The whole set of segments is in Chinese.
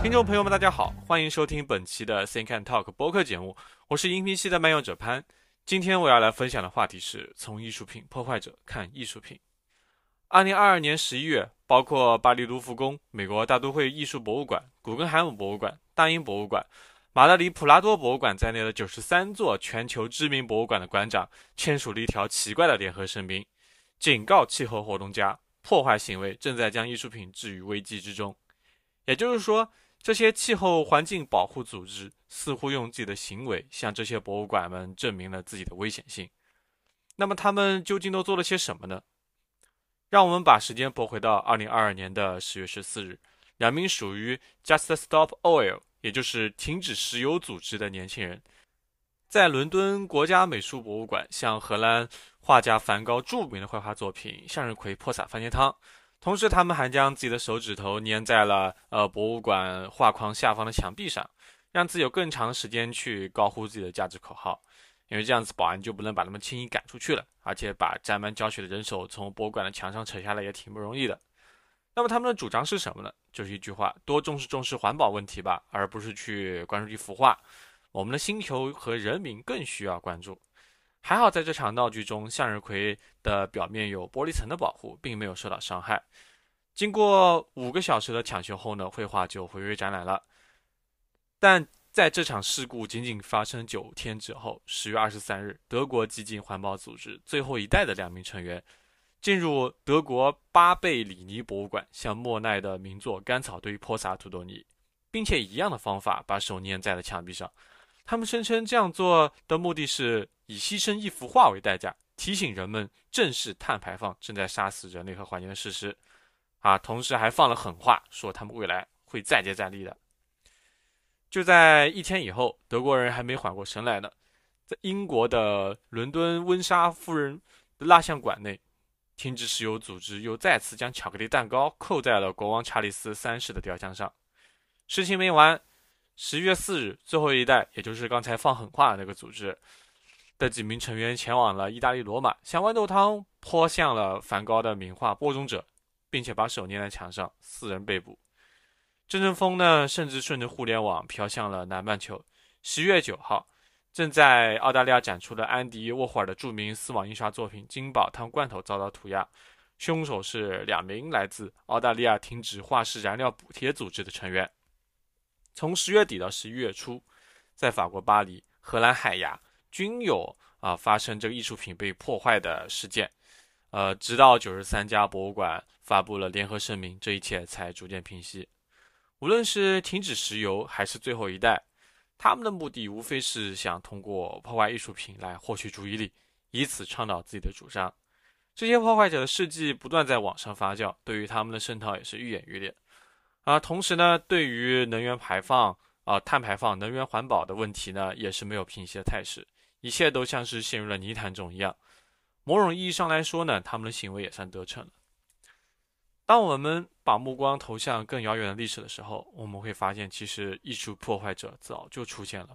听众朋友们，大家好，欢迎收听本期的 Think and Talk 播客节目，我是音频系的漫游者潘。今天我要来分享的话题是从艺术品破坏者看艺术品。二零二二年十一月，包括巴黎卢浮宫、美国大都会艺术博物馆、古根海姆博物馆、大英博物馆、马德里普拉多博物馆在内的九十三座全球知名博物馆的馆长签署了一条奇怪的联合声明，警告气候活动家，破坏行为正在将艺术品置于危机之中。也就是说，这些气候环境保护组织似乎用自己的行为向这些博物馆们证明了自己的危险性。那么，他们究竟都做了些什么呢？让我们把时间拨回到二零二二年的十月十四日，两名属于 Just Stop Oil，也就是停止石油组织的年轻人，在伦敦国家美术博物馆向荷兰画家梵高著名的绘画作品《向日葵泼洒番茄汤》。同时，他们还将自己的手指头粘在了呃博物馆画框下方的墙壁上，让自己有更长的时间去高呼自己的价值口号。因为这样子，保安就不能把他们轻易赶出去了，而且把沾满胶水的人手从博物馆的墙上扯下来也挺不容易的。那么他们的主张是什么呢？就是一句话：多重视重视环保问题吧，而不是去关注一幅画。我们的星球和人民更需要关注。还好，在这场闹剧中，向日葵的表面有玻璃层的保护，并没有受到伤害。经过五个小时的抢修后呢，绘画就回归展览了。但在这场事故仅仅发生九天之后，十月二十三日，德国激进环保组织“最后一代”的两名成员进入德国巴贝里尼博物馆，向莫奈的名作《甘草堆》泼洒土豆泥，并且以一样的方法把手粘在了墙壁上。他们声称这样做的目的是以牺牲一幅画为代价，提醒人们正视碳排放正在杀死人类和环境的事实。啊，同时还放了狠话，说他们未来会再接再厉的。就在一天以后，德国人还没缓过神来呢，在英国的伦敦温莎夫人的蜡像馆内，停止石油组织又再次将巧克力蛋糕扣在了国王查理斯三世的雕像上。事情没完。十一月四日，最后一代，也就是刚才放狠话的那个组织的几名成员前往了意大利罗马，向豌豆汤泼向了梵高的名画《播种者》，并且把手粘在墙上，四人被捕。这阵风呢，甚至顺着互联网飘向了南半球。十一月九号，正在澳大利亚展出的安迪沃霍尔的著名丝网印刷作品《金宝汤罐头》遭到涂鸦，凶手是两名来自澳大利亚停止化石燃料补贴组织的成员。从十月底到十一月初，在法国巴黎、荷兰海牙均有啊发生这个艺术品被破坏的事件，呃，直到九十三家博物馆发布了联合声明，这一切才逐渐平息。无论是停止石油还是最后一代，他们的目的无非是想通过破坏艺术品来获取注意力，以此倡导自己的主张。这些破坏者的事迹不断在网上发酵，对于他们的声讨也是愈演愈烈。啊，同时呢，对于能源排放啊、碳排放、能源环保的问题呢，也是没有平息的态势，一切都像是陷入了泥潭中一样。某种意义上来说呢，他们的行为也算得逞了。当我们把目光投向更遥远的历史的时候，我们会发现，其实艺术破坏者早就出现了。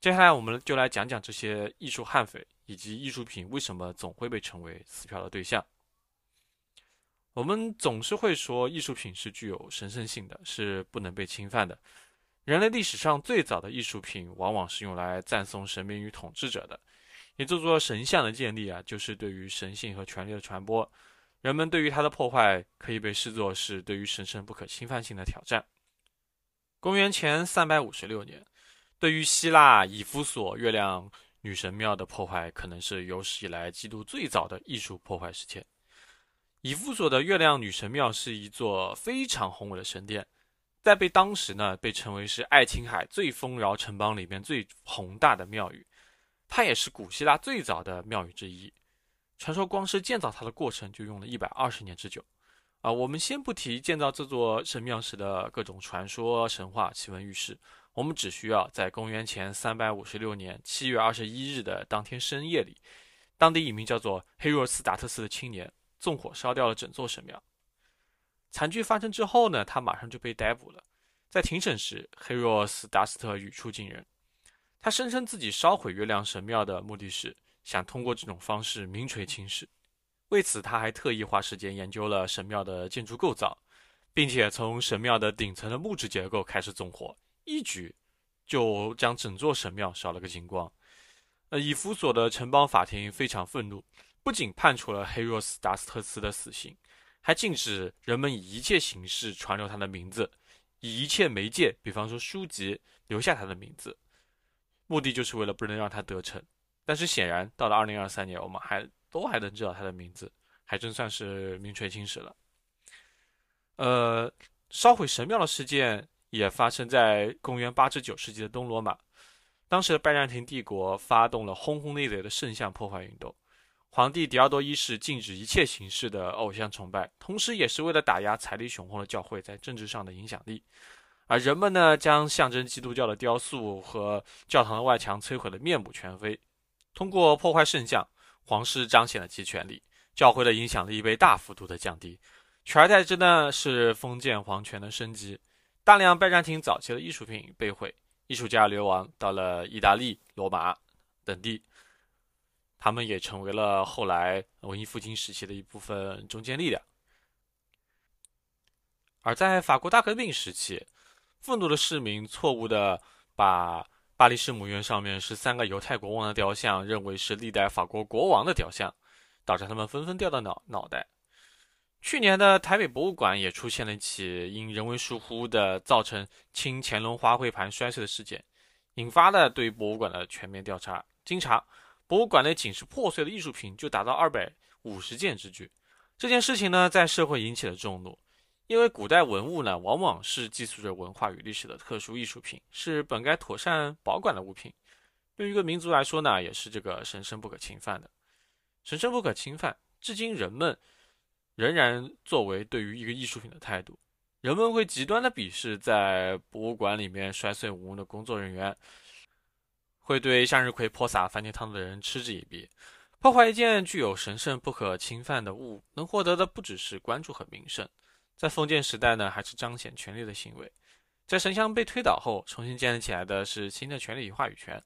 接下来，我们就来讲讲这些艺术悍匪以及艺术品为什么总会被称为撕票的对象。我们总是会说，艺术品是具有神圣性的，是不能被侵犯的。人类历史上最早的艺术品，往往是用来赞颂神明与统治者的。也就说，神像的建立啊，就是对于神性和权力的传播。人们对于它的破坏，可以被视作是对于神圣不可侵犯性的挑战。公元前三百五十六年，对于希腊以弗所月亮女神庙的破坏，可能是有史以来记录最早的艺术破坏事件。以弗所的月亮女神庙是一座非常宏伟的神殿，在被当时呢被称为是爱琴海最丰饶城邦里面最宏大的庙宇，它也是古希腊最早的庙宇之一。传说光是建造它的过程就用了一百二十年之久。啊，我们先不提建造这座神庙时的各种传说、神话、奇闻异事，我们只需要在公元前三百五十六年七月二十一日的当天深夜里，当地一名叫做黑若斯达特斯的青年。纵火烧掉了整座神庙。惨剧发生之后呢，他马上就被逮捕了。在庭审时，黑若斯达斯特语出惊人，他声称自己烧毁月亮神庙的目的是想通过这种方式名垂青史。为此，他还特意花时间研究了神庙的建筑构造，并且从神庙的顶层的木质结构开始纵火，一举就将整座神庙烧了个精光。呃，以弗所的城邦法庭非常愤怒，不仅判处了黑若斯达斯特斯的死刑，还禁止人们以一切形式传留他的名字，以一切媒介，比方说书籍，留下他的名字，目的就是为了不能让他得逞。但是显然，到了二零二三年，我们还都还能知道他的名字，还真算是名垂青史了。呃，烧毁神庙的事件也发生在公元八至九世纪的东罗马。当时的拜占庭帝国发动了轰轰烈烈的圣像破坏运动，皇帝狄奥多一世禁止一切形式的偶像崇拜，同时也是为了打压财力雄厚的教会在政治上的影响力。而人们呢，将象征基督教的雕塑和教堂的外墙摧毁的面目全非。通过破坏圣像，皇室彰显了其权力，教会的影响力被大幅度的降低，取而代之呢是封建皇权的升级。大量拜占庭早期的艺术品被毁。艺术家流亡到了意大利、罗马等地，他们也成为了后来文艺复兴时期的一部分中坚力量。而在法国大革命时期，愤怒的市民错误的把巴黎圣母院上面是三个犹太国王的雕像认为是历代法国国王的雕像，导致他们纷纷掉到脑脑袋。去年的台北博物馆也出现了一起因人为疏忽的造成清乾隆花卉盘摔碎的事件，引发了对博物馆的全面调查。经查，博物馆内仅是破碎的艺术品就达到二百五十件之巨。这件事情呢，在社会引起了众怒，因为古代文物呢，往往是寄宿着文化与历史的特殊艺术品，是本该妥善保管的物品。对于一个民族来说呢，也是这个神圣不可侵犯的。神圣不可侵犯，至今人们。仍然作为对于一个艺术品的态度，人们会极端的鄙视在博物馆里面摔碎文物的工作人员，会对向日葵泼洒番茄汤的人嗤之以鼻。破坏一件具有神圣不可侵犯的物，能获得的不只是关注和名声，在封建时代呢，还是彰显权力的行为。在神像被推倒后，重新建立起来的是新的权力与话语权。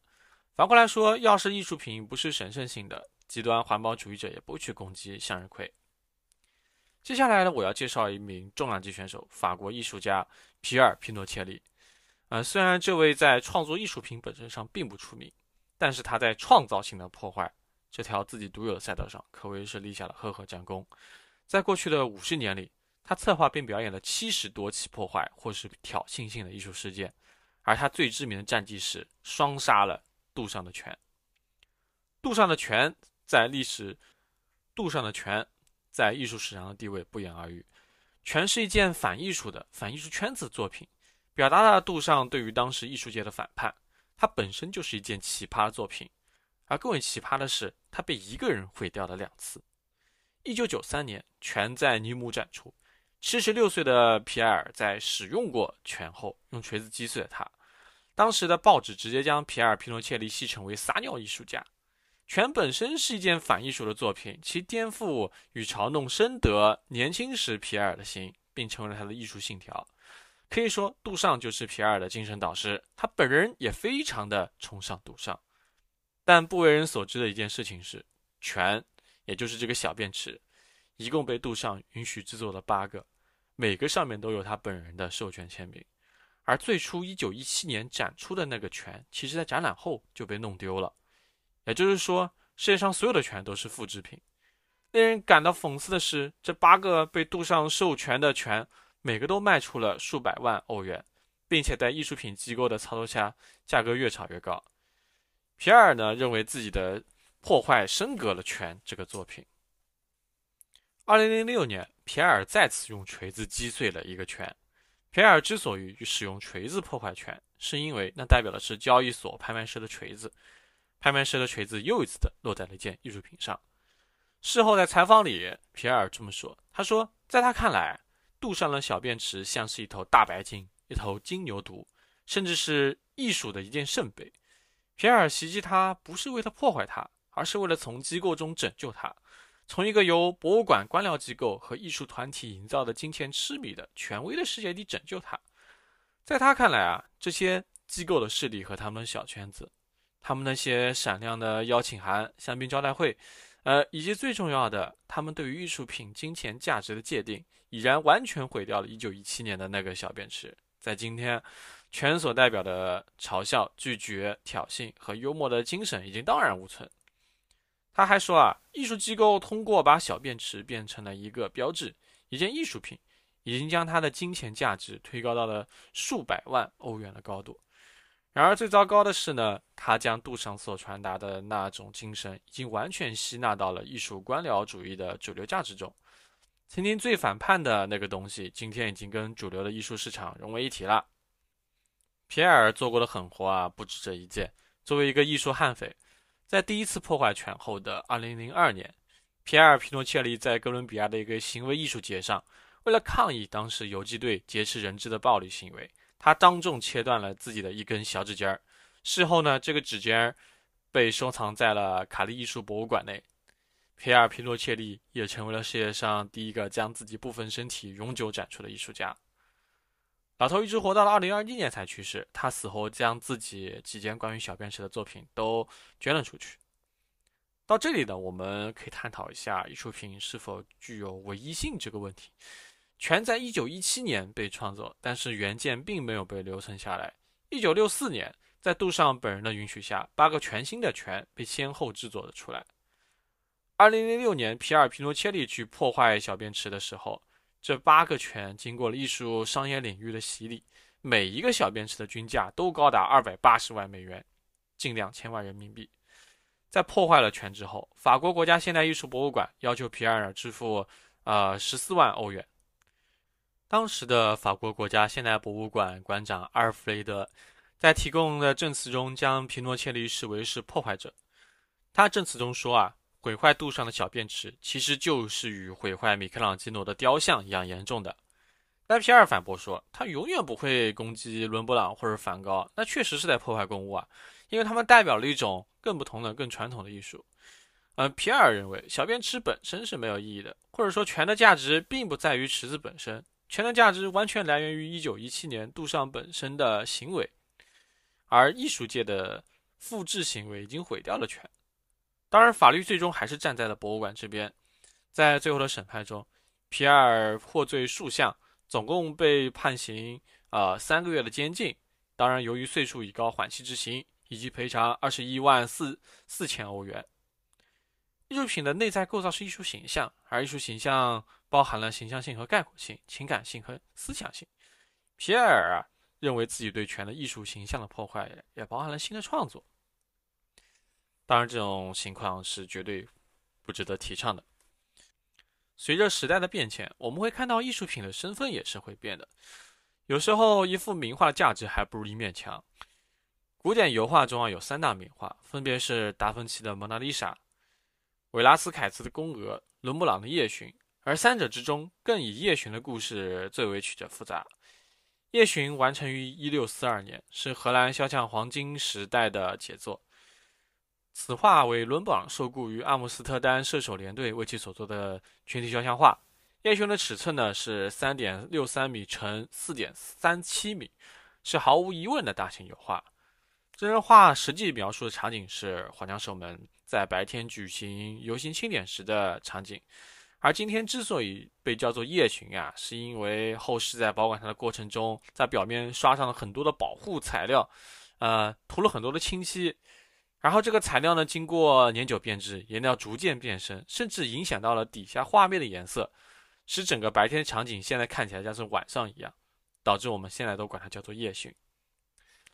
反过来说，要是艺术品不是神圣性的，极端环保主义者也不会去攻击向日葵。接下来呢，我要介绍一名重量级选手，法国艺术家皮尔·皮诺切利。呃，虽然这位在创作艺术品本身上并不出名，但是他在创造性的破坏这条自己独有的赛道上，可谓是立下了赫赫战功。在过去的五十年里，他策划并表演了七十多起破坏或是挑衅性的艺术事件，而他最知名的战绩是双杀了杜尚的拳。杜尚的拳在历史，杜尚的拳。在艺术史上的地位不言而喻，全是一件反艺术的反艺术圈子作品，表达了杜尚对于当时艺术界的反叛。它本身就是一件奇葩的作品，而更为奇葩的是，它被一个人毁掉了两次。一九九三年，全在尼姆展出，七十六岁的皮埃尔在使用过拳后，用锤子击碎了它。当时的报纸直接将皮埃尔·皮诺切利戏称为撒尿艺术家。拳本身是一件反艺术的作品，其颠覆与嘲弄深得年轻时皮埃尔的心，并成为了他的艺术信条。可以说，杜尚就是皮埃尔的精神导师，他本人也非常的崇尚杜尚。但不为人所知的一件事情是，拳，也就是这个小便池，一共被杜尚允许制作了八个，每个上面都有他本人的授权签名。而最初一九一七年展出的那个拳，其实在展览后就被弄丢了。也就是说，世界上所有的拳都是复制品。令人感到讽刺的是，这八个被杜尚授权的拳，每个都卖出了数百万欧元，并且在艺术品机构的操作下，价格越炒越高。皮埃尔呢，认为自己的破坏升格了拳这个作品。二零零六年，皮埃尔再次用锤子击碎了一个拳。皮埃尔之所以使用锤子破坏拳，是因为那代表的是交易所拍卖师的锤子。拍卖师的锤子又一次的落在了一件艺术品上。事后在采访里，皮埃尔这么说：“他说，在他看来，杜尚的小便池像是一头大白鲸，一头金牛犊，甚至是艺术的一件圣杯。皮埃尔袭击他，不是为了破坏他，而是为了从机构中拯救他，从一个由博物馆、官僚机构和艺术团体营造的金钱痴迷的权威的世界里拯救他。在他看来啊，这些机构的势力和他们的小圈子。”他们那些闪亮的邀请函、香槟招待会，呃，以及最重要的，他们对于艺术品金钱价值的界定，已然完全毁掉了1917年的那个小便池。在今天，权所代表的嘲笑、拒绝、挑衅和幽默的精神已经荡然无存。他还说啊，艺术机构通过把小便池变成了一个标志、一件艺术品，已经将它的金钱价值推高到了数百万欧元的高度。然而最糟糕的是呢，他将杜尚所传达的那种精神，已经完全吸纳到了艺术官僚主义的主流价值中。曾经最反叛的那个东西，今天已经跟主流的艺术市场融为一体了。皮埃尔做过的狠活啊，不止这一件。作为一个艺术悍匪，在第一次破坏权后的2002年，皮埃尔·皮诺切利在哥伦比亚的一个行为艺术节上，为了抗议当时游击队劫持人质的暴力行为，他当众切断了自己的一根小指尖儿。事后呢，这个指尖儿被收藏在了卡利艺术博物馆内。皮埃尔·皮诺切利也成为了世界上第一个将自己部分身体永久展出的艺术家。老头一直活到了二零二一年才去世。他死后将自己几件关于小便池的作品都捐了出去。到这里呢，我们可以探讨一下艺术品是否具有唯一性这个问题。全在一九一七年被创作，但是原件并没有被留存下来。一九六四年，在杜尚本人的允许下，八个全新的拳被先后制作了出来。二零零六年，皮尔·皮诺切利去破坏小便池的时候。这八个拳经过了艺术商业领域的洗礼，每一个小便池的均价都高达二百八十万美元，近两千万人民币。在破坏了拳之后，法国国家现代艺术博物馆要求皮埃尔支付呃十四万欧元。当时的法国国家现代博物馆馆长阿尔弗雷德在提供的证词中将皮诺切利视为是破坏者。他证词中说啊。毁坏杜尚的小便池，其实就是与毁坏米开朗基罗的雕像一样严重的。但皮尔反驳说，他永远不会攻击伦勃朗或者梵高，那确实是在破坏公物啊，因为他们代表了一种更不同的、更传统的艺术。呃，皮尔认为小便池本身是没有意义的，或者说权的价值并不在于池子本身，权的价值完全来源于1917年杜尚本身的行为，而艺术界的复制行为已经毁掉了权。当然，法律最终还是站在了博物馆这边。在最后的审判中，皮埃尔获罪数项，总共被判刑呃三个月的监禁。当然，由于岁数已高，缓期执行，以及赔偿二十一万四四千欧元。艺术品的内在构造是艺术形象，而艺术形象包含了形象性和概括性、情感性和思想性。皮埃尔啊，认为自己对权的艺术形象的破坏，也包含了新的创作。当然，这种情况是绝对不值得提倡的。随着时代的变迁，我们会看到艺术品的身份也是会变的。有时候，一幅名画的价值还不如一面墙。古典油画中啊，有三大名画，分别是达芬奇的《蒙娜丽莎》、维拉斯凯兹的《宫娥》、伦勃朗的《夜巡》。而三者之中，更以《夜巡》的故事最为曲折复杂。《夜巡》完成于1642年，是荷兰肖像黄金时代的杰作。此画为伦勃朗受雇于阿姆斯特丹射手联队为其所做的群体肖像画。叶熊的尺寸呢是三点六三米乘四点三七米，是毫无疑问的大型油画。这张画实际描述的场景是皇家守门在白天举行游行庆典时的场景。而今天之所以被叫做夜巡啊，是因为后世在保管它的过程中，在表面刷上了很多的保护材料，呃，涂了很多的清漆。然后这个材料呢，经过年久变质，颜料逐渐变深，甚至影响到了底下画面的颜色，使整个白天场景现在看起来像是晚上一样，导致我们现在都管它叫做夜巡。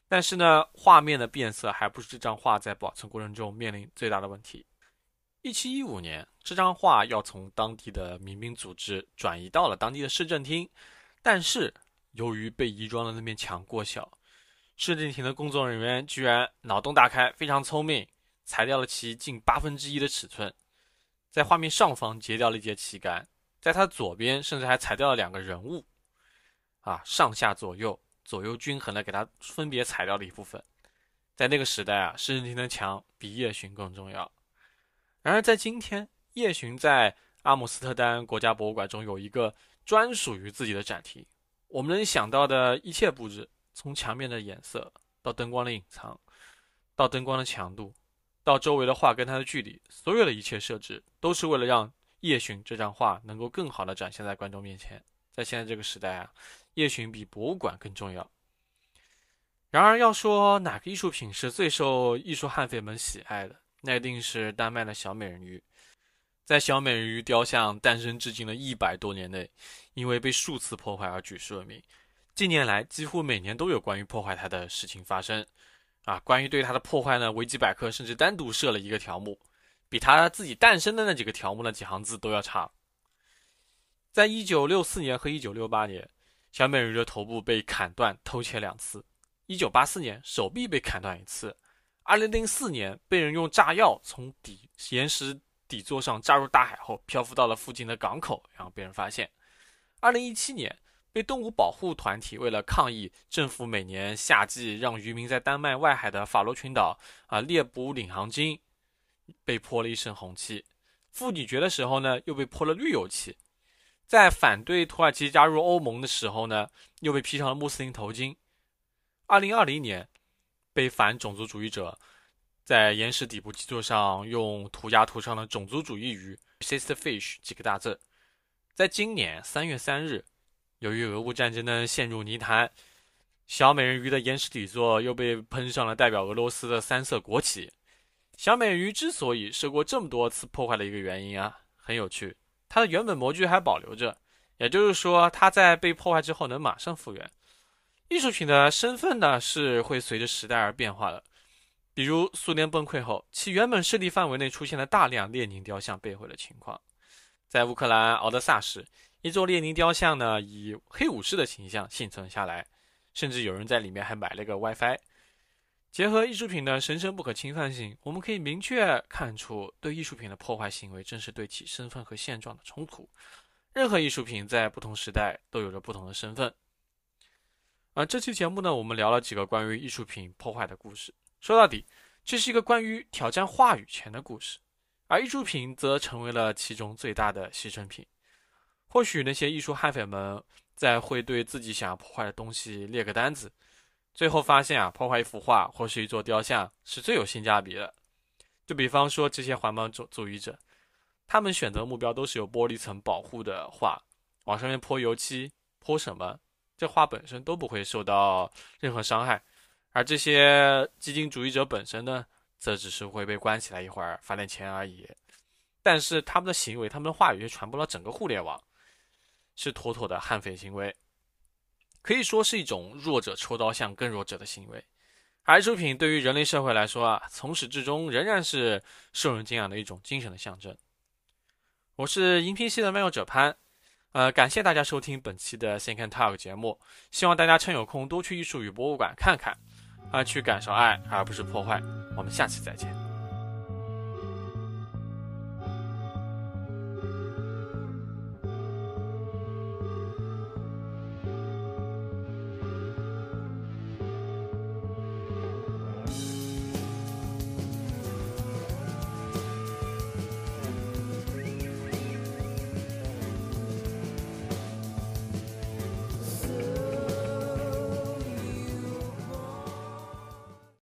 但是呢，画面的变色还不是这张画在保存过程中面临最大的问题。一七一五年，这张画要从当地的民兵组织转移到了当地的市政厅，但是由于被移装的那面墙过小。市政厅的工作人员居然脑洞大开，非常聪明，裁掉了其近八分之一的尺寸，在画面上方截掉了一截旗杆，在它左边甚至还裁掉了两个人物，啊，上下左右左右均衡的给它分别裁掉了一部分。在那个时代啊，市政厅的墙比夜巡更重要。然而在今天，夜巡在阿姆斯特丹国家博物馆中有一个专属于自己的展厅，我们能想到的一切布置。从墙面的颜色到灯光的隐藏，到灯光的强度，到周围的画跟它的距离，所有的一切设置都是为了让《夜巡》这张画能够更好的展现在观众面前。在现在这个时代啊，《夜巡》比博物馆更重要。然而，要说哪个艺术品是最受艺术悍匪们喜爱的，那一定是丹麦的小美人鱼。在小美人鱼雕像诞生至今的一百多年内，因为被数次破坏而举世闻名。近年来，几乎每年都有关于破坏它的事情发生。啊，关于对它的破坏呢，维基百科甚至单独设了一个条目，比它自己诞生的那几个条目那几行字都要长。在一九六四年和一九六八年，小美人鱼的头部被砍断、偷切两次。一九八四年，手臂被砍断一次；二零零四年，被人用炸药从底岩石底座上炸入大海后，漂浮到了附近的港口，然后被人发现。二零一七年，被动物保护团体为了抗议政府每年夏季让渔民在丹麦外海的法罗群岛啊猎捕领航鲸，被泼了一身红漆。妇女节的时候呢，又被泼了绿油漆。在反对土耳其加入欧盟的时候呢，又被披上了穆斯林头巾。二零二零年，被反种族主义者在岩石底部基座上用涂鸦涂上了“种族主义鱼 ”（racist fish） 几个大字。在今年三月三日，由于俄乌战争呢陷入泥潭，小美人鱼的岩石底座又被喷上了代表俄罗斯的三色国旗。小美人鱼之所以受过这么多次破坏的一个原因啊，很有趣，它的原本模具还保留着，也就是说，它在被破坏之后能马上复原。艺术品的身份呢，是会随着时代而变化的。比如苏联崩溃后，其原本势力范围内出现了大量列宁雕像被毁的情况。在乌克兰敖德萨时，一座列宁雕像呢，以黑武士的形象幸存下来，甚至有人在里面还买了个 WiFi。结合艺术品的神圣不可侵犯性，我们可以明确看出，对艺术品的破坏行为正是对其身份和现状的冲突。任何艺术品在不同时代都有着不同的身份。啊，这期节目呢，我们聊了几个关于艺术品破坏的故事。说到底，这是一个关于挑战话语权的故事，而艺术品则成为了其中最大的牺牲品。或许那些艺术悍匪们在会对自己想要破坏的东西列个单子，最后发现啊，破坏一幅画或是一座雕像是最有性价比的。就比方说这些环保主主义者，他们选择目标都是有玻璃层保护的画，往上面泼油漆，泼什么？这画本身都不会受到任何伤害，而这些激进主义者本身呢，则只是会被关起来一会儿罚点钱而已。但是他们的行为，他们的话语却传播了整个互联网，是妥妥的悍匪行为，可以说是一种弱者抽刀向更弱者的行为。而艺术品对于人类社会来说啊，从始至终仍然是受人敬仰的一种精神的象征。我是银屏系的漫游者潘。呃，感谢大家收听本期的 Think and Talk 节目，希望大家趁有空多去艺术与博物馆看看，啊，去感受爱而不是破坏。我们下期再见。